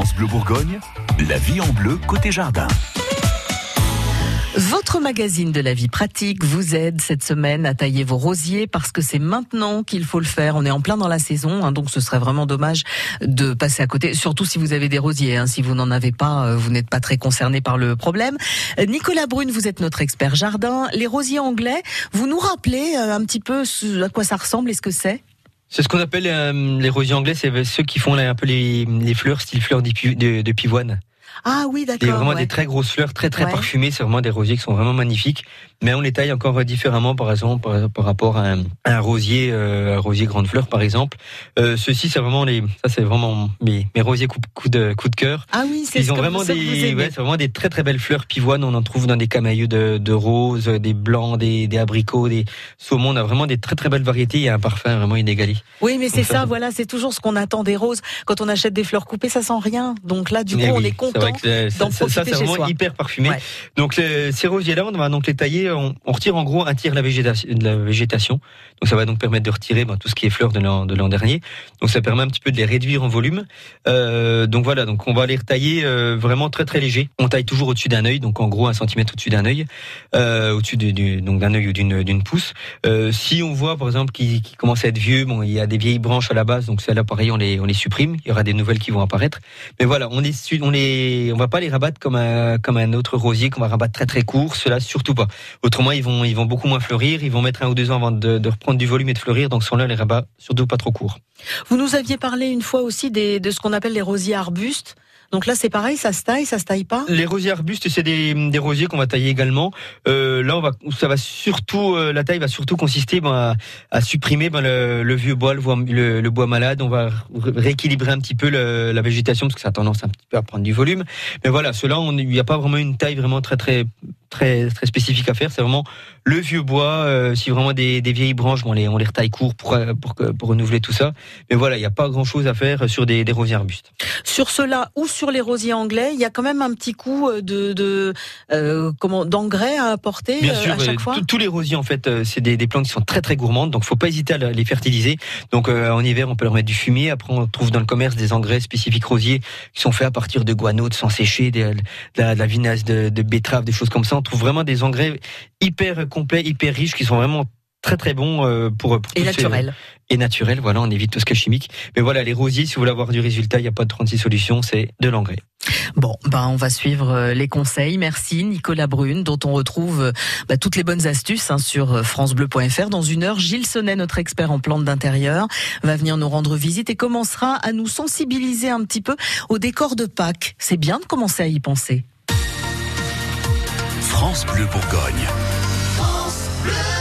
France Bleu Bourgogne, la vie en bleu côté jardin. Votre magazine de la vie pratique vous aide cette semaine à tailler vos rosiers parce que c'est maintenant qu'il faut le faire. On est en plein dans la saison, hein, donc ce serait vraiment dommage de passer à côté, surtout si vous avez des rosiers. Hein. Si vous n'en avez pas, euh, vous n'êtes pas très concerné par le problème. Euh, Nicolas Brune, vous êtes notre expert jardin. Les rosiers anglais, vous nous rappelez euh, un petit peu à quoi ça ressemble et ce que c'est? C'est ce qu'on appelle les rosiers anglais, c'est ceux qui font un peu les, fleurs style fleurs de pivoine. Ah oui, d'accord. a vraiment des très grosses fleurs, très très parfumées. C'est vraiment des rosiers qui sont vraiment magnifiques. Mais on les taille encore différemment, par exemple, par, rapport à un, rosier, euh, un rosier grande fleur, par exemple. Euh, ceux-ci, c'est vraiment les, ça c'est vraiment mes, mes rosiers coup, coup de coup de cœur. Ah oui, c'est Ils ont vraiment des, ouais, c'est vraiment des très très belles fleurs pivoines. On en trouve dans des camailleux de, de roses, des blancs, des, des abricots, des saumons. On a vraiment des très très belles variétés. Il y a un parfum vraiment inégalé. Oui, mais c'est ça, voilà, c'est toujours ce qu'on attend des roses. Quand on achète des fleurs coupées, ça sent rien. Donc là, du coup, on est content d'en profiter Ça, c'est vraiment hyper parfumé. Donc ces rosiers-là, on va donc les tailler on, retire en gros un tiers de la végétation, de la végétation. Donc ça va donc permettre de retirer ben, tout ce qui est fleurs de l'an dernier. Donc ça permet un petit peu de les réduire en volume. Euh, donc voilà, donc on va les retailler euh, vraiment très très léger. On taille toujours au-dessus d'un œil, donc en gros un centimètre au-dessus d'un œil, euh, au-dessus du, donc d'un œil ou d'une pouce. si on voit par exemple qui, commence à être vieux, bon il y a des vieilles branches à la base, donc celles-là pareil on les on les supprime. Il y aura des nouvelles qui vont apparaître. Mais voilà, on est on les on va pas les rabattre comme un comme un autre rosier qu'on va rabattre très très court. Cela surtout pas. Autrement ils vont, ils vont beaucoup moins fleurir. Ils vont mettre un ou deux ans avant de, reprendre du volume et de fleurir. Donc, sont là les rabats, surtout pas trop courts. Vous nous aviez parlé une fois aussi de ce qu'on appelle les rosiers arbustes. Donc là, c'est pareil, ça se taille, ça se taille pas? Les rosiers arbustes, c'est des, rosiers qu'on va tailler également. Euh, là, ça va surtout, euh, la taille va surtout consister ben, à, supprimer ben, le, vieux bois, le, bois malade. On va rééquilibrer un petit peu la végétation parce que ça a tendance un petit peu à prendre du volume. Mais voilà, cela, il n'y a pas vraiment une taille vraiment très très très très spécifique à faire. C'est vraiment le vieux bois. Euh, si vraiment des, vieilles branches, on les on les retaille court pour pour, pour renouveler tout ça. Mais voilà, il n'y a pas grand chose à faire sur des, des rosiers arbustes. Sur cela ou sur les rosiers anglais, il y a quand même un petit coup euh, de, de euh, comment d'engrais à apporter Bien sûr, à chaque fois. Tous les rosiers en fait, c'est des, des, plantes qui sont très très gourmandes, donc faut pas hésiter à les fertiliser. Donc en hiver, on peut leur mettre du fumier. Après, on trouve dans le commerce des engrais spécifiques rosiers qui sont faits à partir de guano, de sang séché, de, la, vinasse de, de betterave, des choses comme ça on trouve vraiment des engrais hyper hyper riches, qui sont vraiment très très bons euh, pour, et naturels. et naturels, voilà, on évite tout ce qui est chimique. Mais voilà, les rosiers, si vous voulez avoir du résultat, il n'y a pas de 36 solutions, c'est de l'engrais. Bon, ben on va suivre euh, les conseils. Merci Nicolas Brune, dont on retrouve euh, bah, toutes les bonnes astuces hein, sur francebleu.fr. Dans une heure, Gilles Sonnet, notre expert en plantes d'intérieur, va venir nous rendre visite et commencera à nous sensibiliser un petit peu au décor de Pâques. C'est bien de commencer à y penser. France Bleu Bourgogne. France Bleu.